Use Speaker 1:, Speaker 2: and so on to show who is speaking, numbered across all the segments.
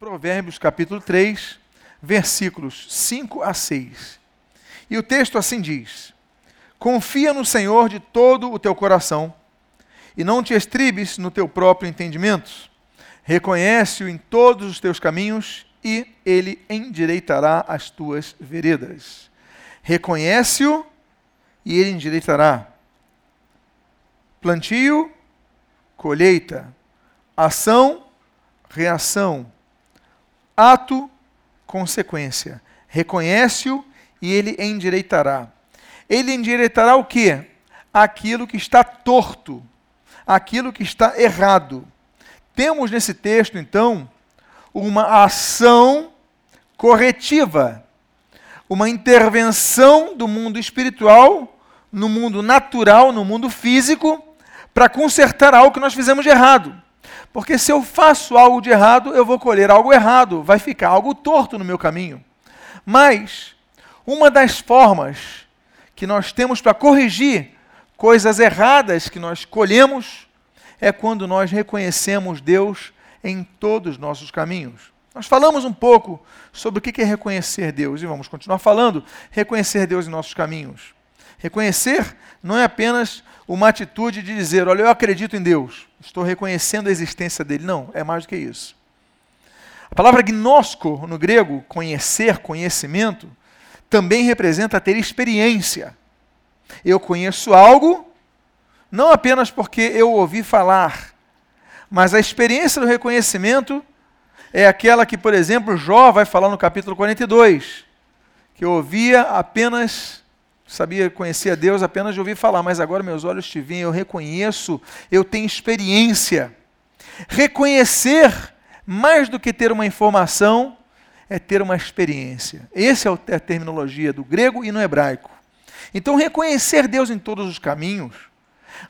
Speaker 1: Provérbios capítulo 3, versículos 5 a 6. E o texto assim diz: Confia no Senhor de todo o teu coração, e não te estribes no teu próprio entendimento. Reconhece-o em todos os teus caminhos, e ele endireitará as tuas veredas. Reconhece-o, e ele endireitará. Plantio, colheita. Ação, reação ato, consequência. Reconhece-o e ele endireitará. Ele endireitará o quê? Aquilo que está torto, aquilo que está errado. Temos nesse texto, então, uma ação corretiva, uma intervenção do mundo espiritual no mundo natural, no mundo físico, para consertar algo que nós fizemos de errado. Porque se eu faço algo de errado, eu vou colher algo errado, vai ficar algo torto no meu caminho. Mas uma das formas que nós temos para corrigir coisas erradas que nós colhemos é quando nós reconhecemos Deus em todos os nossos caminhos. Nós falamos um pouco sobre o que é reconhecer Deus e vamos continuar falando. Reconhecer Deus em nossos caminhos. Reconhecer não é apenas uma atitude de dizer, olha, eu acredito em Deus, estou reconhecendo a existência dele. Não, é mais do que isso. A palavra gnosco, no grego, conhecer, conhecimento, também representa ter experiência. Eu conheço algo, não apenas porque eu ouvi falar, mas a experiência do reconhecimento é aquela que, por exemplo, Jó vai falar no capítulo 42, que eu ouvia apenas sabia, conhecia Deus apenas de ouvir falar, mas agora meus olhos te veem, eu reconheço, eu tenho experiência. Reconhecer, mais do que ter uma informação, é ter uma experiência. Essa é a terminologia do grego e no hebraico. Então, reconhecer Deus em todos os caminhos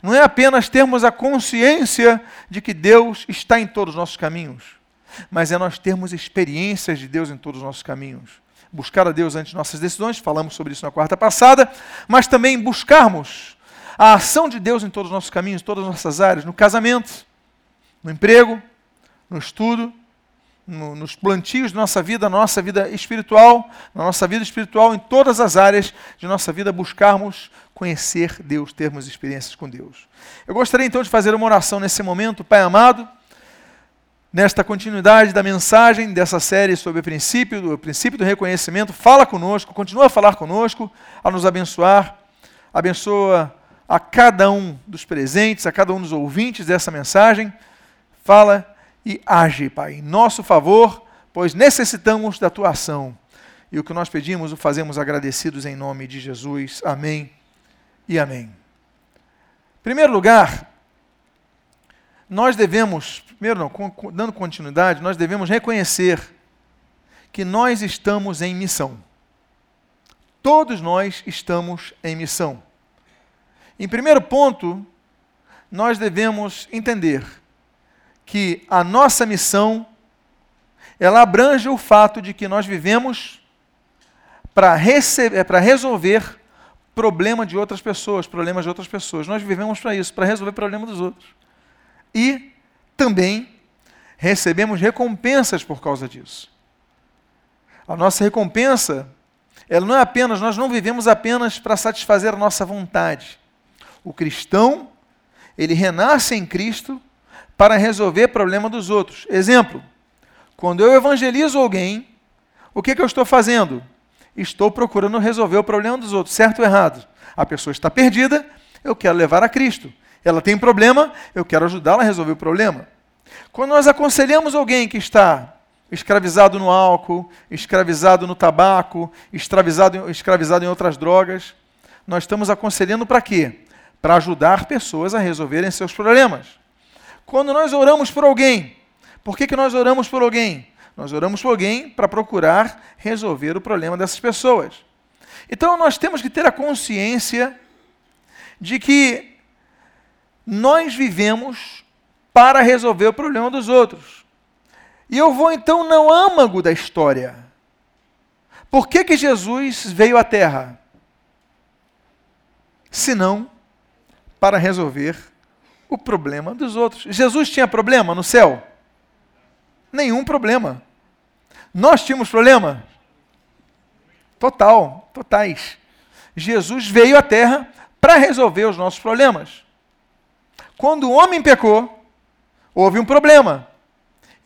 Speaker 1: não é apenas termos a consciência de que Deus está em todos os nossos caminhos, mas é nós termos experiências de Deus em todos os nossos caminhos buscar a Deus antes de nossas decisões, falamos sobre isso na quarta passada, mas também buscarmos a ação de Deus em todos os nossos caminhos, em todas as nossas áreas, no casamento, no emprego, no estudo, no, nos plantios de nossa vida, na nossa vida espiritual, na nossa vida espiritual, em todas as áreas de nossa vida, buscarmos conhecer Deus, termos experiências com Deus. Eu gostaria então de fazer uma oração nesse momento, Pai amado nesta continuidade da mensagem dessa série sobre o princípio, do princípio do reconhecimento, fala conosco, continua a falar conosco, a nos abençoar. Abençoa a cada um dos presentes, a cada um dos ouvintes dessa mensagem. Fala e age, Pai, em nosso favor, pois necessitamos da tua ação. E o que nós pedimos o fazemos agradecidos em nome de Jesus. Amém e amém. Em primeiro lugar, nós devemos, primeiro não, dando continuidade, nós devemos reconhecer que nós estamos em missão. Todos nós estamos em missão. Em primeiro ponto, nós devemos entender que a nossa missão ela abrange o fato de que nós vivemos para resolver problema de outras pessoas, problemas de outras pessoas. Nós vivemos para isso, para resolver problema dos outros e também recebemos recompensas por causa disso. A nossa recompensa, ela não é apenas, nós não vivemos apenas para satisfazer a nossa vontade. O cristão, ele renasce em Cristo para resolver problema dos outros. Exemplo, quando eu evangelizo alguém, o que, que eu estou fazendo? Estou procurando resolver o problema dos outros, certo ou errado? A pessoa está perdida, eu quero levar a Cristo. Ela tem problema, eu quero ajudá-la a resolver o problema. Quando nós aconselhamos alguém que está escravizado no álcool, escravizado no tabaco, escravizado, escravizado em outras drogas, nós estamos aconselhando para quê? Para ajudar pessoas a resolverem seus problemas. Quando nós oramos por alguém, por que, que nós oramos por alguém? Nós oramos por alguém para procurar resolver o problema dessas pessoas. Então nós temos que ter a consciência de que nós vivemos para resolver o problema dos outros. E eu vou então no âmago da história. Por que, que Jesus veio à Terra? Senão para resolver o problema dos outros. Jesus tinha problema no céu? Nenhum problema. Nós tínhamos problema? Total, totais. Jesus veio à Terra para resolver os nossos problemas. Quando o homem pecou, houve um problema.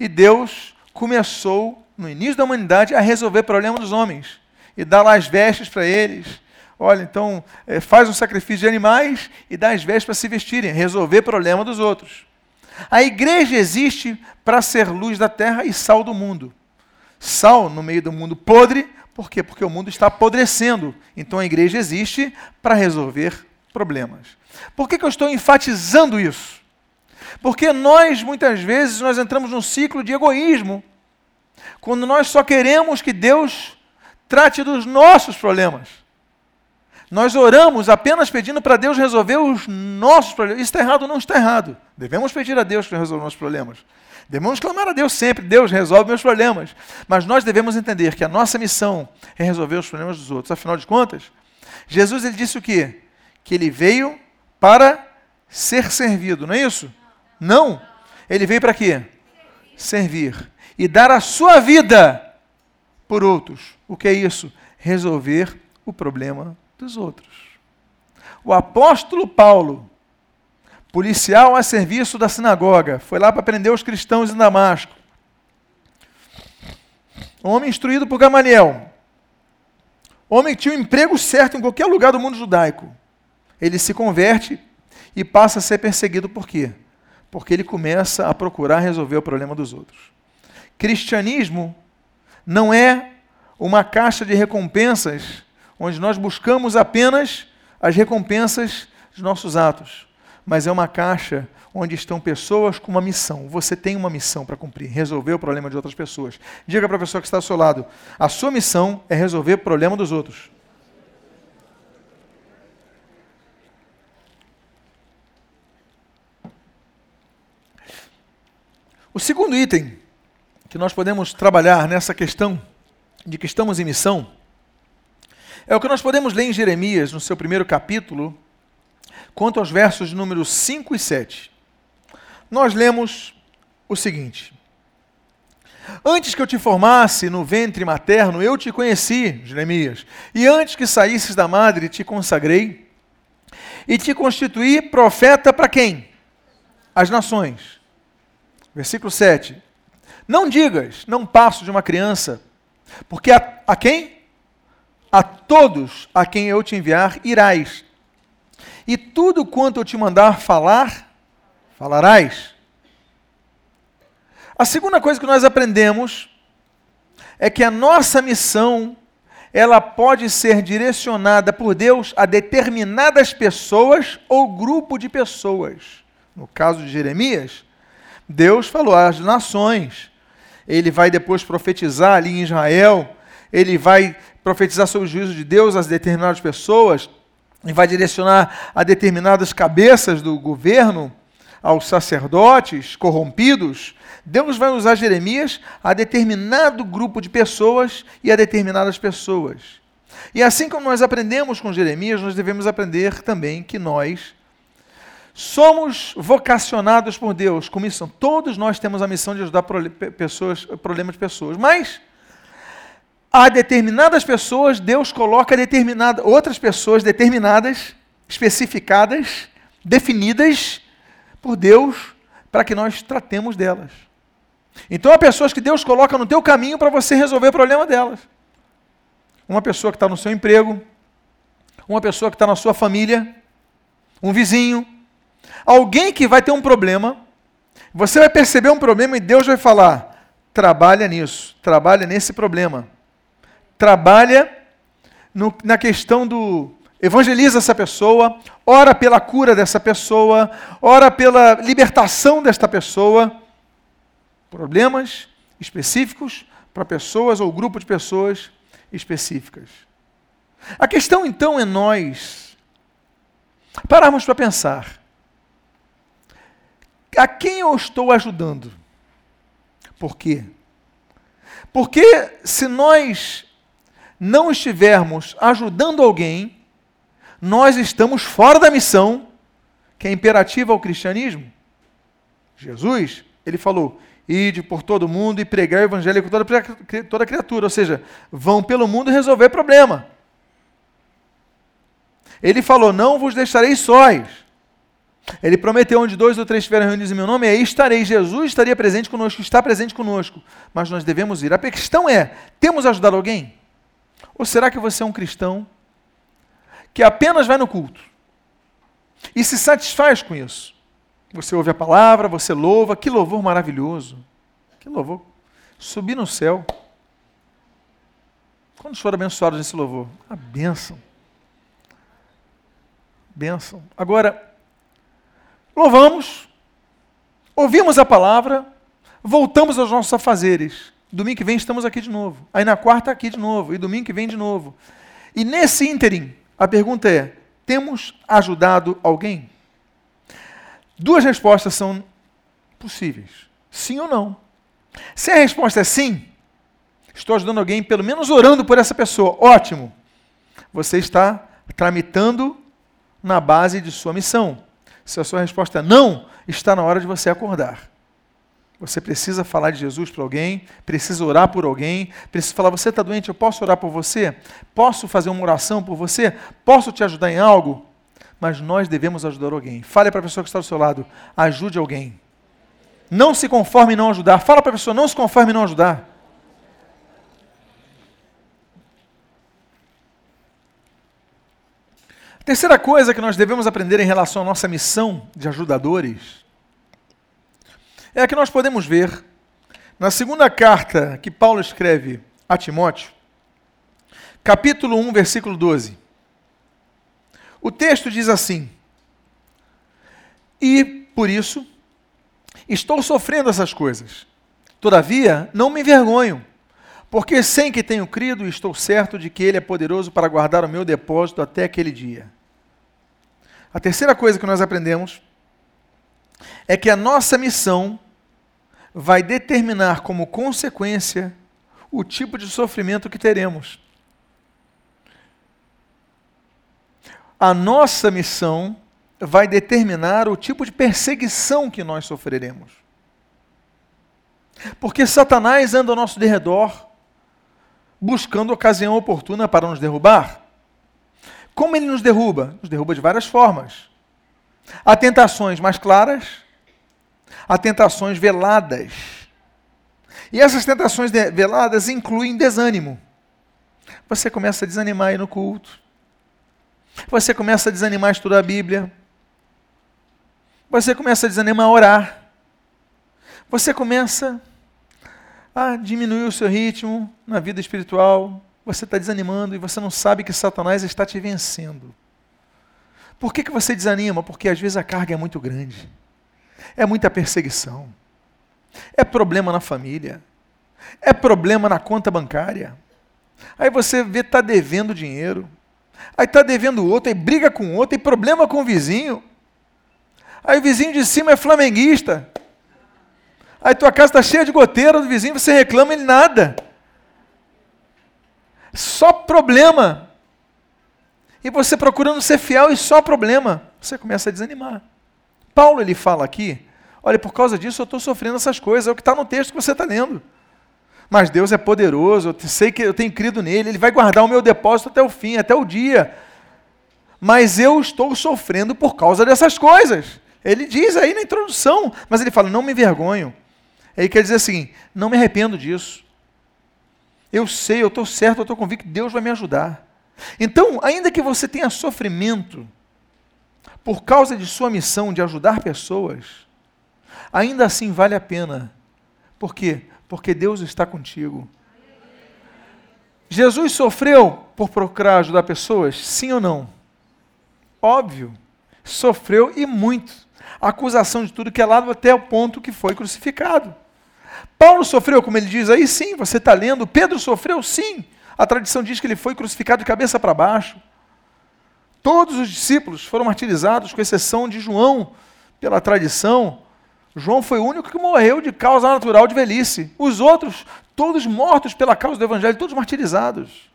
Speaker 1: E Deus começou, no início da humanidade, a resolver o problema dos homens. E dar lá as vestes para eles. Olha, então, é, faz um sacrifício de animais e dá as vestes para se vestirem. Resolver o problema dos outros. A igreja existe para ser luz da terra e sal do mundo. Sal no meio do mundo podre, por quê? Porque o mundo está apodrecendo. Então a igreja existe para resolver problemas. Por que, que eu estou enfatizando isso? Porque nós, muitas vezes, nós entramos num ciclo de egoísmo, quando nós só queremos que Deus trate dos nossos problemas. Nós oramos apenas pedindo para Deus resolver os nossos problemas. Isso está errado? Não está errado. Devemos pedir a Deus para resolver os nossos problemas. Devemos clamar a Deus sempre, Deus resolve meus problemas. Mas nós devemos entender que a nossa missão é resolver os problemas dos outros. Afinal de contas, Jesus ele disse o quê? Que ele veio para ser servido, não é isso? Não. Ele veio para quê? Servir. E dar a sua vida por outros. O que é isso? Resolver o problema dos outros. O apóstolo Paulo, policial a serviço da sinagoga, foi lá para prender os cristãos em Damasco. Homem instruído por Gamaliel. Homem que tinha um emprego certo em qualquer lugar do mundo judaico. Ele se converte e passa a ser perseguido por quê? Porque ele começa a procurar resolver o problema dos outros. Cristianismo não é uma caixa de recompensas onde nós buscamos apenas as recompensas dos nossos atos, mas é uma caixa onde estão pessoas com uma missão. Você tem uma missão para cumprir, resolver o problema de outras pessoas. Diga para a pessoa que está ao seu lado: a sua missão é resolver o problema dos outros. O segundo item que nós podemos trabalhar nessa questão de que estamos em missão é o que nós podemos ler em Jeremias, no seu primeiro capítulo, quanto aos versos números 5 e 7. Nós lemos o seguinte: Antes que eu te formasse no ventre materno, eu te conheci, Jeremias, e antes que saísses da madre, te consagrei, e te constituí profeta para quem? As nações. Versículo 7. Não digas, não passo de uma criança, porque a, a quem? A todos a quem eu te enviar irás. E tudo quanto eu te mandar falar, falarás. A segunda coisa que nós aprendemos é que a nossa missão ela pode ser direcionada por Deus a determinadas pessoas ou grupo de pessoas. No caso de Jeremias, Deus falou às nações. Ele vai depois profetizar ali em Israel, ele vai profetizar sobre o juízo de Deus às determinadas pessoas e vai direcionar a determinadas cabeças do governo, aos sacerdotes corrompidos, Deus vai usar Jeremias a determinado grupo de pessoas e a determinadas pessoas. E assim como nós aprendemos com Jeremias, nós devemos aprender também que nós somos vocacionados por Deus com missão. Todos nós temos a missão de ajudar pessoas, problemas de pessoas, mas a determinadas pessoas, Deus coloca determinada, outras pessoas determinadas, especificadas, definidas por Deus para que nós tratemos delas. Então há pessoas que Deus coloca no teu caminho para você resolver o problema delas. Uma pessoa que está no seu emprego, uma pessoa que está na sua família, um vizinho, alguém que vai ter um problema, você vai perceber um problema e Deus vai falar: trabalha nisso, trabalha nesse problema trabalha no, na questão do evangeliza essa pessoa, ora pela cura dessa pessoa, ora pela libertação desta pessoa. Problemas específicos para pessoas ou grupo de pessoas específicas. A questão então é nós pararmos para pensar: a quem eu estou ajudando? Por quê? Porque se nós não estivermos ajudando alguém, nós estamos fora da missão que é imperativa ao cristianismo. Jesus, ele falou: ide por todo mundo e pregar o evangelho com toda, toda criatura. Ou seja, vão pelo mundo resolver problema. Ele falou: Não vos deixarei sós. Ele prometeu: onde dois ou três estiverem reunidos em meu nome, aí estarei. Jesus estaria presente conosco, está presente conosco. Mas nós devemos ir. A questão é: temos ajudado alguém? Ou será que você é um cristão que apenas vai no culto e se satisfaz com isso? Você ouve a palavra, você louva, que louvor maravilhoso. Que louvor. Subir no céu. Quando foram abençoados nesse louvor? A bênção. Bênção. Agora, louvamos, ouvimos a palavra, voltamos aos nossos afazeres. Domingo que vem estamos aqui de novo. Aí na quarta aqui de novo. E domingo que vem de novo. E nesse ínterim, a pergunta é: temos ajudado alguém? Duas respostas são possíveis: sim ou não. Se a resposta é sim, estou ajudando alguém, pelo menos orando por essa pessoa, ótimo. Você está tramitando na base de sua missão. Se a sua resposta é não, está na hora de você acordar. Você precisa falar de Jesus para alguém, precisa orar por alguém, precisa falar: você está doente, eu posso orar por você? Posso fazer uma oração por você? Posso te ajudar em algo? Mas nós devemos ajudar alguém. Fale para a pessoa que está do seu lado: ajude alguém. Não se conforme em não ajudar. Fala para a pessoa: não se conforme em não ajudar. Terceira coisa que nós devemos aprender em relação à nossa missão de ajudadores é a que nós podemos ver na segunda carta que Paulo escreve a Timóteo, capítulo 1, versículo 12. O texto diz assim: E por isso estou sofrendo essas coisas. Todavia, não me envergonho, porque sem que tenho crido, estou certo de que Ele é poderoso para guardar o meu depósito até aquele dia. A terceira coisa que nós aprendemos é que a nossa missão vai determinar como consequência o tipo de sofrimento que teremos. A nossa missão vai determinar o tipo de perseguição que nós sofreremos. Porque Satanás anda ao nosso derredor, buscando ocasião oportuna para nos derrubar. Como ele nos derruba? Nos derruba de várias formas. Há tentações mais claras, há tentações veladas. E essas tentações veladas incluem desânimo. Você começa a desanimar aí no culto. Você começa a desanimar a estudar a Bíblia. Você começa a desanimar a orar. Você começa a diminuir o seu ritmo na vida espiritual você está desanimando e você não sabe que Satanás está te vencendo. Por que, que você desanima? Porque às vezes a carga é muito grande. É muita perseguição. É problema na família. É problema na conta bancária. Aí você vê está devendo dinheiro. Aí está devendo outro, aí briga com outro, aí problema com o vizinho. Aí o vizinho de cima é flamenguista. Aí tua casa está cheia de goteira do vizinho, você reclama ele nada. Só problema. E você procurando ser fiel e só problema. Você começa a desanimar. Paulo ele fala aqui, olha, por causa disso eu estou sofrendo essas coisas, é o que está no texto que você está lendo. Mas Deus é poderoso, eu sei que eu tenho crido nele, ele vai guardar o meu depósito até o fim, até o dia. Mas eu estou sofrendo por causa dessas coisas. Ele diz aí na introdução, mas ele fala: não me envergonho. Ele quer dizer assim: não me arrependo disso. Eu sei, eu estou certo, eu estou convicto que Deus vai me ajudar. Então, ainda que você tenha sofrimento por causa de sua missão de ajudar pessoas, ainda assim vale a pena. Por quê? Porque Deus está contigo. Jesus sofreu por procurar ajudar pessoas? Sim ou não? Óbvio. Sofreu e muito. A acusação de tudo que é lado até o ponto que foi crucificado. Paulo sofreu, como ele diz aí, sim, você está lendo. Pedro sofreu, sim. A tradição diz que ele foi crucificado de cabeça para baixo. Todos os discípulos foram martirizados, com exceção de João, pela tradição. João foi o único que morreu de causa natural de velhice. Os outros, todos mortos pela causa do Evangelho, todos martirizados.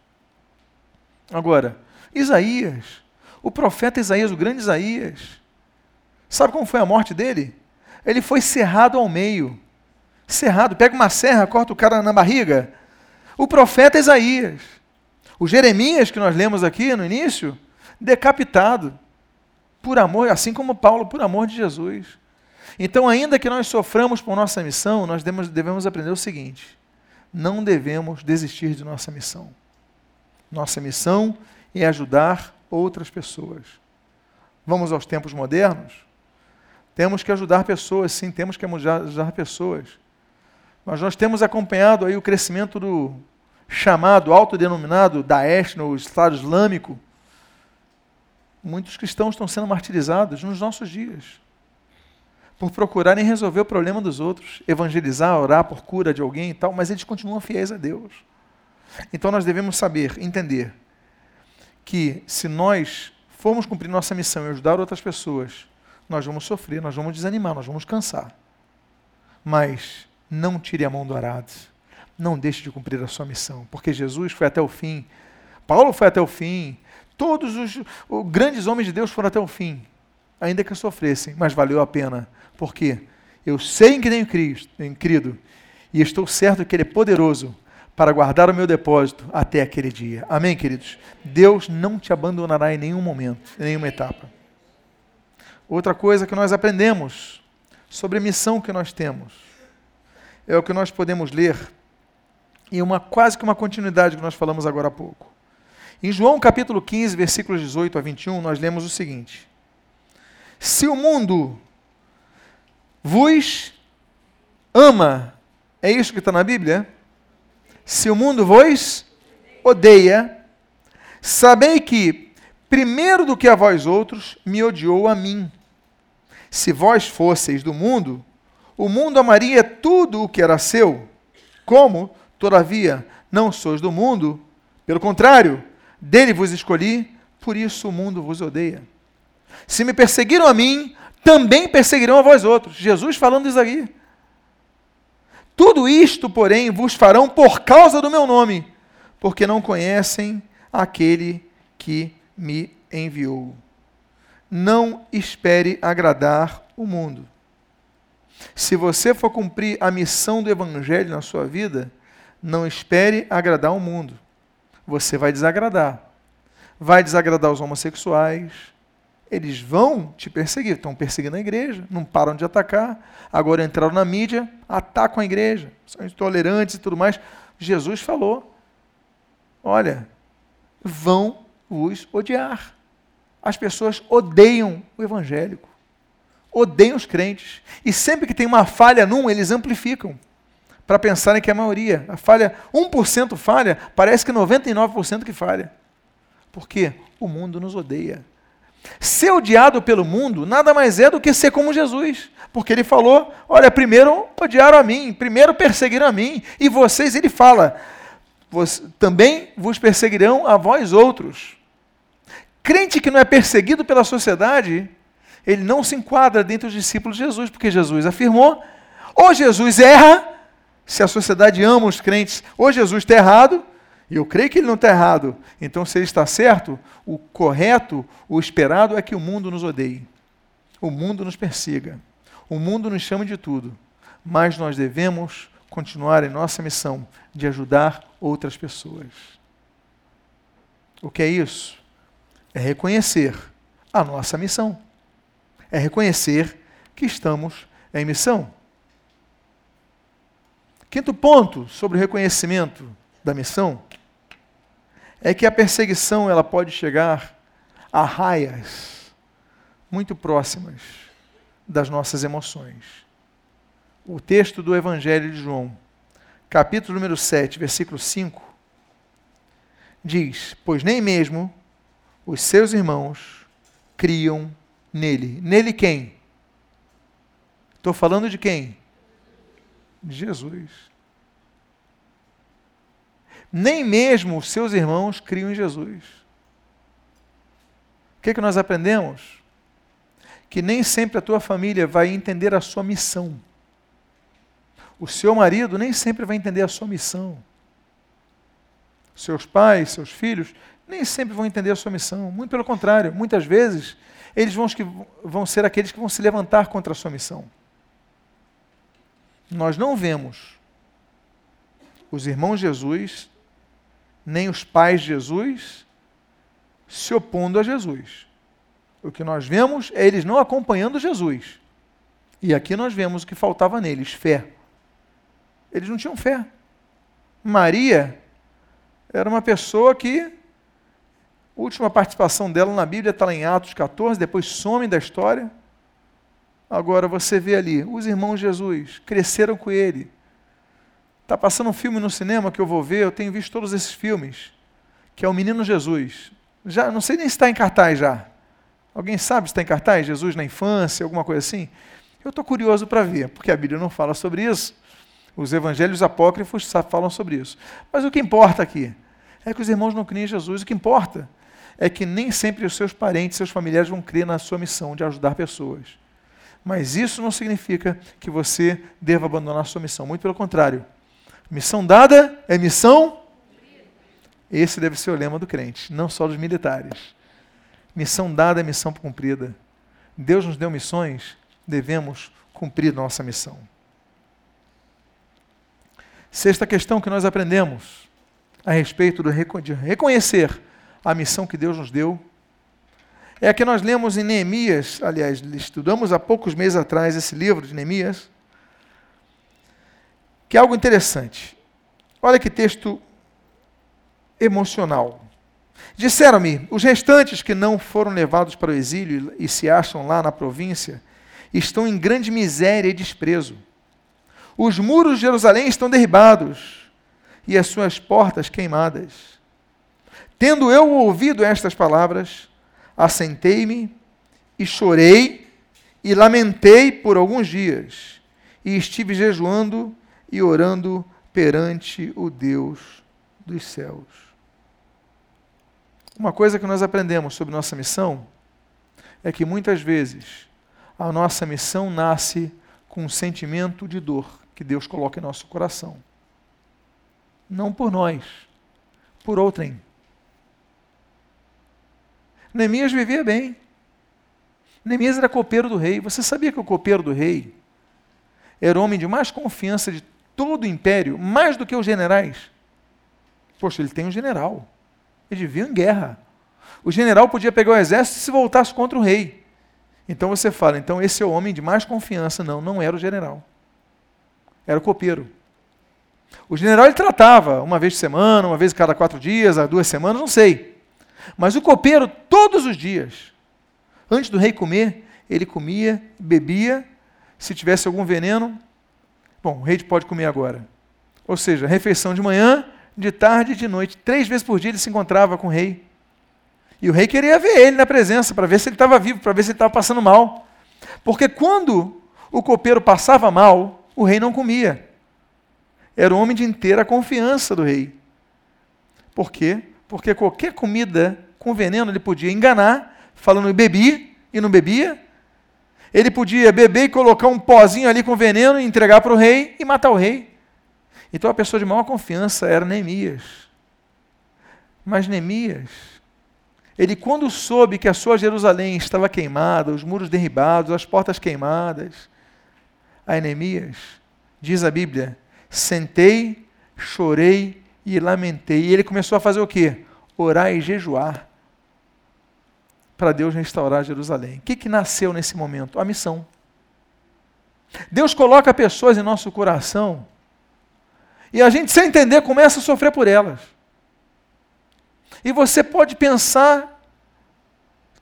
Speaker 1: Agora, Isaías, o profeta Isaías, o grande Isaías, sabe como foi a morte dele? Ele foi cerrado ao meio Cerrado, pega uma serra, corta o cara na barriga. O profeta Isaías. O Jeremias, que nós lemos aqui no início, decapitado. Por amor, assim como Paulo, por amor de Jesus. Então, ainda que nós soframos por nossa missão, nós devemos aprender o seguinte: não devemos desistir de nossa missão. Nossa missão é ajudar outras pessoas. Vamos aos tempos modernos? Temos que ajudar pessoas, sim, temos que ajudar pessoas. Mas nós temos acompanhado aí o crescimento do chamado, autodenominado Daesh no Estado Islâmico. Muitos cristãos estão sendo martirizados nos nossos dias por procurarem resolver o problema dos outros, evangelizar, orar por cura de alguém e tal, mas eles continuam fiéis a Deus. Então nós devemos saber, entender, que se nós formos cumprir nossa missão e ajudar outras pessoas, nós vamos sofrer, nós vamos desanimar, nós vamos cansar. Mas não tire a mão do arado. Não deixe de cumprir a sua missão, porque Jesus foi até o fim. Paulo foi até o fim. Todos os, os grandes homens de Deus foram até o fim, ainda que sofressem, mas valeu a pena. Porque eu sei em que tenho Cristo, crido, e estou certo que Ele é poderoso para guardar o meu depósito até aquele dia. Amém, queridos? Deus não te abandonará em nenhum momento, em nenhuma etapa. Outra coisa que nós aprendemos sobre a missão que nós temos é o que nós podemos ler em uma quase que uma continuidade que nós falamos agora há pouco. Em João capítulo 15, versículos 18 a 21, nós lemos o seguinte: Se o mundo vos ama, é isso que está na Bíblia? Se o mundo vos odeia, sabei que, primeiro do que a vós outros, me odiou a mim. Se vós fosseis do mundo, o mundo amaria tudo o que era seu. Como, todavia, não sois do mundo, pelo contrário, dele vos escolhi, por isso o mundo vos odeia. Se me perseguiram a mim, também perseguirão a vós outros. Jesus falando isso aqui. Tudo isto, porém, vos farão por causa do meu nome, porque não conhecem aquele que me enviou não espere agradar o mundo. Se você for cumprir a missão do Evangelho na sua vida, não espere agradar o mundo. Você vai desagradar. Vai desagradar os homossexuais. Eles vão te perseguir. Estão perseguindo a igreja, não param de atacar. Agora entraram na mídia, atacam a igreja. São intolerantes e tudo mais. Jesus falou: olha, vão os odiar. As pessoas odeiam o evangélico, odeiam os crentes. E sempre que tem uma falha num, eles amplificam para pensarem que é a maioria. A falha, 1% falha, parece que 99% que falha. Por quê? O mundo nos odeia. Ser odiado pelo mundo nada mais é do que ser como Jesus. Porque ele falou: olha, primeiro odiaram a mim, primeiro perseguiram a mim, e vocês, ele fala, também vos perseguirão a vós outros. Crente que não é perseguido pela sociedade, ele não se enquadra dentro dos discípulos de Jesus, porque Jesus afirmou: ou Jesus erra, se a sociedade ama os crentes, ou Jesus está errado, e eu creio que ele não está errado. Então, se ele está certo, o correto, o esperado é que o mundo nos odeie, o mundo nos persiga, o mundo nos chama de tudo, mas nós devemos continuar em nossa missão de ajudar outras pessoas. O que é isso? é reconhecer a nossa missão. É reconhecer que estamos em missão. Quinto ponto sobre o reconhecimento da missão é que a perseguição ela pode chegar a raias muito próximas das nossas emoções. O texto do Evangelho de João, capítulo número 7, versículo 5, diz: Pois nem mesmo os seus irmãos criam nele. Nele quem? Estou falando de quem? De Jesus. Nem mesmo os seus irmãos criam em Jesus. O que, é que nós aprendemos? Que nem sempre a tua família vai entender a sua missão. O seu marido nem sempre vai entender a sua missão. Seus pais, seus filhos, nem sempre vão entender a sua missão. Muito pelo contrário, muitas vezes eles vão, vão ser aqueles que vão se levantar contra a sua missão. nós não vemos os irmãos Jesus, nem os pais de Jesus, se opondo a Jesus. O que nós vemos é eles não acompanhando Jesus. E aqui nós vemos o que faltava neles: fé. Eles não tinham fé. Maria era uma pessoa que, última participação dela na Bíblia está lá em Atos 14, depois some da história. Agora você vê ali, os irmãos Jesus cresceram com ele. Está passando um filme no cinema que eu vou ver, eu tenho visto todos esses filmes, que é o Menino Jesus. Já não sei nem se está em cartaz já. Alguém sabe se está em cartaz? Jesus na infância, alguma coisa assim? Eu estou curioso para ver, porque a Bíblia não fala sobre isso. Os evangelhos apócrifos falam sobre isso. Mas o que importa aqui é que os irmãos não creem em Jesus. O que importa é que nem sempre os seus parentes, seus familiares vão crer na sua missão de ajudar pessoas. Mas isso não significa que você deva abandonar a sua missão. Muito pelo contrário. Missão dada é missão. Esse deve ser o lema do crente, não só dos militares. Missão dada é missão cumprida. Deus nos deu missões, devemos cumprir nossa missão. Sexta questão que nós aprendemos a respeito de reconhecer a missão que Deus nos deu é a que nós lemos em Neemias, aliás, estudamos há poucos meses atrás esse livro de Neemias, que é algo interessante. Olha que texto emocional. Disseram-me: os restantes que não foram levados para o exílio e se acham lá na província estão em grande miséria e desprezo. Os muros de Jerusalém estão derribados e as suas portas queimadas. Tendo eu ouvido estas palavras, assentei-me e chorei e lamentei por alguns dias, e estive jejuando e orando perante o Deus dos céus. Uma coisa que nós aprendemos sobre nossa missão é que muitas vezes a nossa missão nasce com um sentimento de dor que Deus coloca em nosso coração. Não por nós, por outrem. Neemias vivia bem. Neemias era copeiro do rei. Você sabia que o copeiro do rei era o homem de mais confiança de todo o império, mais do que os generais? Poxa, ele tem um general. Ele vivia em guerra. O general podia pegar o exército e se voltasse contra o rei. Então você fala, então esse é o homem de mais confiança. Não, não era o general era o copeiro. O general ele tratava uma vez por semana, uma vez cada quatro dias, a duas semanas, não sei. Mas o copeiro, todos os dias, antes do rei comer, ele comia, bebia. Se tivesse algum veneno, bom, o rei pode comer agora. Ou seja, refeição de manhã, de tarde e de noite. Três vezes por dia ele se encontrava com o rei. E o rei queria ver ele na presença, para ver se ele estava vivo, para ver se ele estava passando mal. Porque quando o copeiro passava mal, o rei não comia. Era um homem de inteira confiança do rei. Por quê? Porque qualquer comida com veneno ele podia enganar, falando bebi e não bebia. Ele podia beber e colocar um pozinho ali com veneno e entregar para o rei e matar o rei. Então a pessoa de maior confiança era Neemias. Mas Neemias, ele quando soube que a sua Jerusalém estava queimada, os muros derribados, as portas queimadas, a Neemias, diz a Bíblia: sentei, chorei e lamentei. E ele começou a fazer o quê? Orar e jejuar para Deus restaurar Jerusalém. O que, que nasceu nesse momento? A missão. Deus coloca pessoas em nosso coração e a gente, sem entender, começa a sofrer por elas. E você pode pensar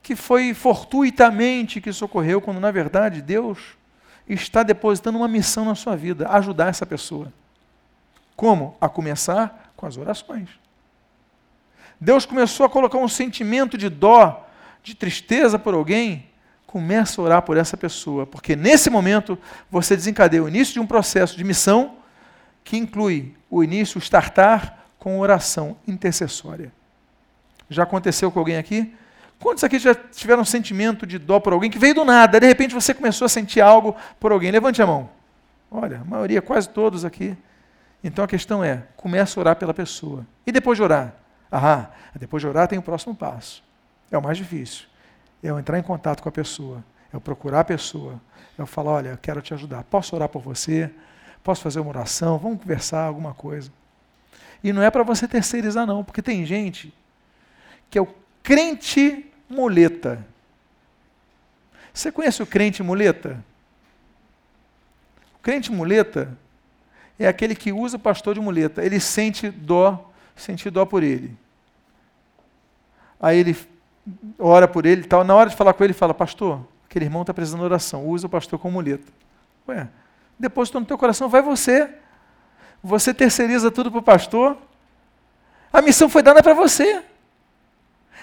Speaker 1: que foi fortuitamente que socorreu, quando na verdade Deus está depositando uma missão na sua vida, ajudar essa pessoa. Como? A começar com as orações. Deus começou a colocar um sentimento de dó, de tristeza por alguém, começa a orar por essa pessoa, porque nesse momento você desencadeia o início de um processo de missão que inclui o início, o startar com oração intercessória. Já aconteceu com alguém aqui? Quantos aqui já tiveram um sentimento de dó por alguém que veio do nada? De repente você começou a sentir algo por alguém. Levante a mão. Olha, a maioria, quase todos aqui. Então a questão é: começa a orar pela pessoa. E depois de orar? Ah, depois de orar tem o próximo passo. É o mais difícil. É eu entrar em contato com a pessoa. É eu procurar a pessoa. É eu falar: olha, eu quero te ajudar. Posso orar por você? Posso fazer uma oração? Vamos conversar, alguma coisa. E não é para você terceirizar, não, porque tem gente que é o crente muleta. Você conhece o crente muleta? O crente muleta é aquele que usa o pastor de muleta. Ele sente dó, sente dó por ele. Aí ele ora por ele tal. Na hora de falar com ele, fala, pastor, aquele irmão está precisando de oração. Usa o pastor como muleta. Ué, depositou no teu coração, vai você. Você terceiriza tudo para o pastor. A missão foi dada para você.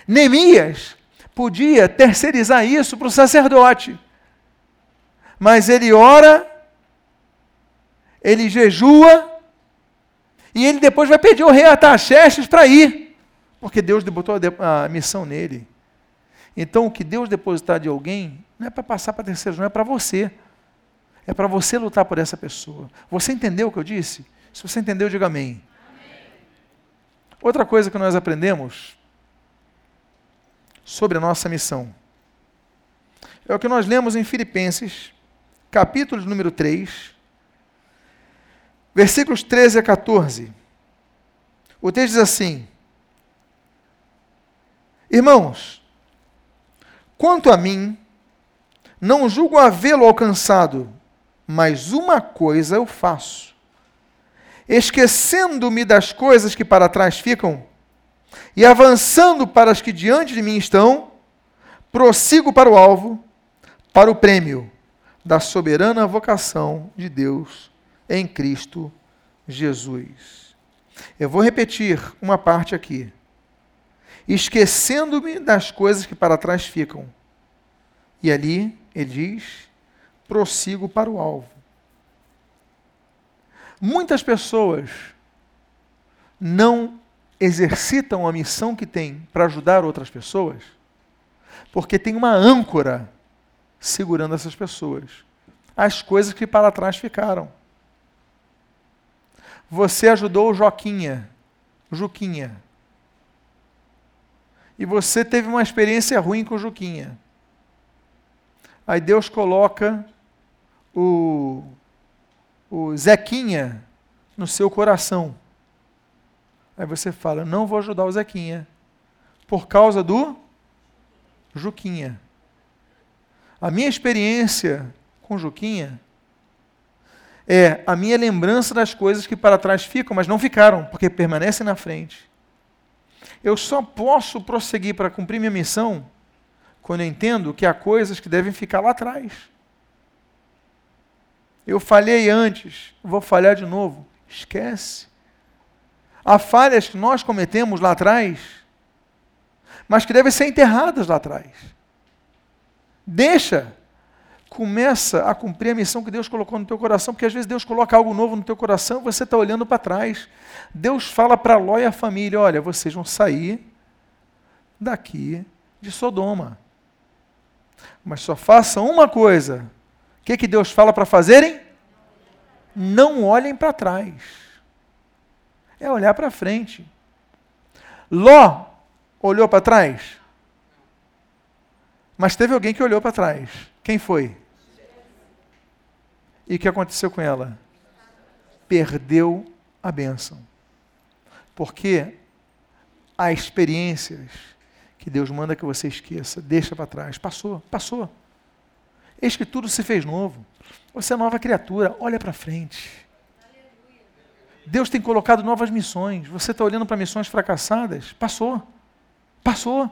Speaker 1: Neemias podia terceirizar isso para o sacerdote. Mas ele ora, ele jejua, e ele depois vai pedir o rei Ataxerxes para ir, porque Deus botou a missão nele. Então, o que Deus depositar de alguém não é para passar para terceiros, não é para você. É para você lutar por essa pessoa. Você entendeu o que eu disse? Se você entendeu, diga amém. amém. Outra coisa que nós aprendemos sobre a nossa missão é o que nós lemos em Filipenses, capítulo número 3, versículos 13 a 14. O texto diz assim: Irmãos, quanto a mim, não julgo havê-lo alcançado, mas uma coisa eu faço. Esquecendo-me das coisas que para trás ficam, e avançando para as que diante de mim estão, prossigo para o alvo, para o prêmio da soberana vocação de Deus em Cristo Jesus. Eu vou repetir uma parte aqui. Esquecendo-me das coisas que para trás ficam. E ali ele diz: prossigo para o alvo. Muitas pessoas não exercitam a missão que têm para ajudar outras pessoas, porque tem uma âncora segurando essas pessoas. As coisas que para trás ficaram. Você ajudou o Joquinha, Juquinha. E você teve uma experiência ruim com o Juquinha. Aí Deus coloca o, o Zequinha no seu coração. Aí você fala: Não vou ajudar o Zequinha, por causa do Juquinha. A minha experiência com Juquinha é a minha lembrança das coisas que para trás ficam, mas não ficaram, porque permanecem na frente. Eu só posso prosseguir para cumprir minha missão quando eu entendo que há coisas que devem ficar lá atrás. Eu falhei antes, vou falhar de novo. Esquece. Há falhas que nós cometemos lá atrás, mas que devem ser enterradas lá atrás. Deixa. Começa a cumprir a missão que Deus colocou no teu coração, porque às vezes Deus coloca algo novo no teu coração e você está olhando para trás. Deus fala para Ló e a família: olha, vocês vão sair daqui de Sodoma. Mas só façam uma coisa. O que, que Deus fala para fazerem? Não olhem para trás. É olhar para frente. Ló olhou para trás? Mas teve alguém que olhou para trás. Quem foi? E o que aconteceu com ela? Perdeu a bênção. Porque há experiências que Deus manda que você esqueça, deixa para trás. Passou, passou. Eis que tudo se fez novo. Você é nova criatura, olha para frente. Deus tem colocado novas missões. Você está olhando para missões fracassadas? Passou. Passou.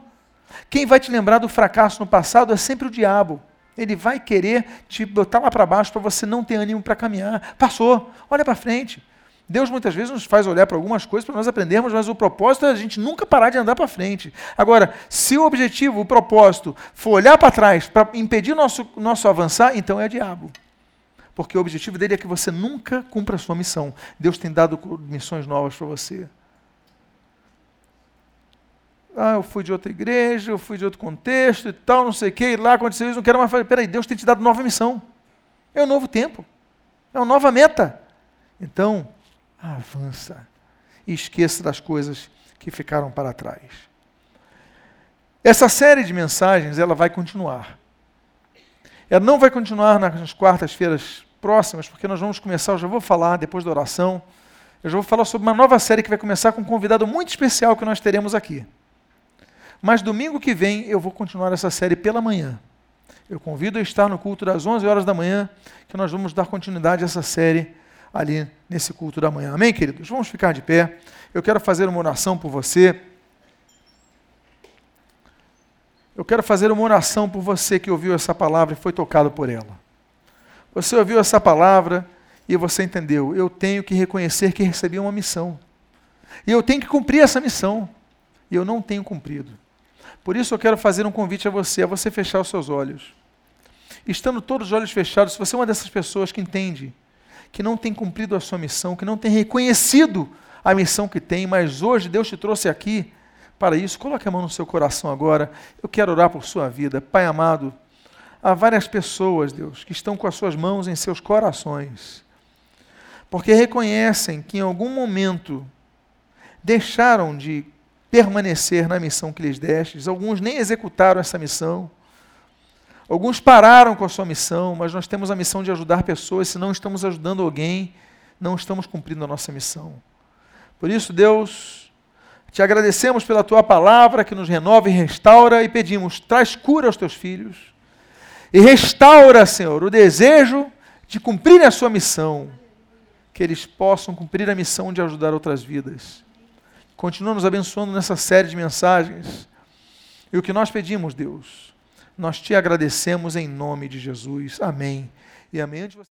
Speaker 1: Quem vai te lembrar do fracasso no passado é sempre o diabo. Ele vai querer te botar lá para baixo para você não ter ânimo para caminhar. Passou. Olha para frente. Deus muitas vezes nos faz olhar para algumas coisas para nós aprendermos, mas o propósito é a gente nunca parar de andar para frente. Agora, se o objetivo, o propósito, for olhar para trás para impedir nosso nosso avançar, então é diabo. Porque o objetivo dele é que você nunca cumpra a sua missão. Deus tem dado missões novas para você. Ah, eu fui de outra igreja, eu fui de outro contexto e tal, não sei o que, e lá aconteceu isso, não quero mais fazer. Peraí, Deus tem te dado nova missão. É um novo tempo. É uma nova meta. Então, avança e esqueça das coisas que ficaram para trás. Essa série de mensagens ela vai continuar. Ela não vai continuar nas quartas-feiras próximas, porque nós vamos começar, eu já vou falar depois da oração, eu já vou falar sobre uma nova série que vai começar com um convidado muito especial que nós teremos aqui. Mas domingo que vem eu vou continuar essa série pela manhã. Eu convido a estar no culto das 11 horas da manhã, que nós vamos dar continuidade a essa série ali nesse culto da manhã. Amém, queridos? Vamos ficar de pé. Eu quero fazer uma oração por você. Eu quero fazer uma oração por você que ouviu essa palavra e foi tocado por ela. Você ouviu essa palavra e você entendeu. Eu tenho que reconhecer que recebi uma missão. E eu tenho que cumprir essa missão. E eu não tenho cumprido. Por isso eu quero fazer um convite a você, a você fechar os seus olhos. Estando todos os olhos fechados, se você é uma dessas pessoas que entende que não tem cumprido a sua missão, que não tem reconhecido a missão que tem, mas hoje Deus te trouxe aqui para isso, coloque a mão no seu coração agora. Eu quero orar por sua vida. Pai amado, há várias pessoas, Deus, que estão com as suas mãos em seus corações, porque reconhecem que em algum momento deixaram de permanecer na missão que lhes destes. Alguns nem executaram essa missão. Alguns pararam com a sua missão, mas nós temos a missão de ajudar pessoas. Se não estamos ajudando alguém, não estamos cumprindo a nossa missão. Por isso, Deus, te agradecemos pela tua palavra que nos renova e restaura e pedimos: traz cura aos teus filhos e restaura, Senhor, o desejo de cumprir a sua missão, que eles possam cumprir a missão de ajudar outras vidas. Continua nos abençoando nessa série de mensagens. E o que nós pedimos, Deus, nós te agradecemos em nome de Jesus. Amém. E amém.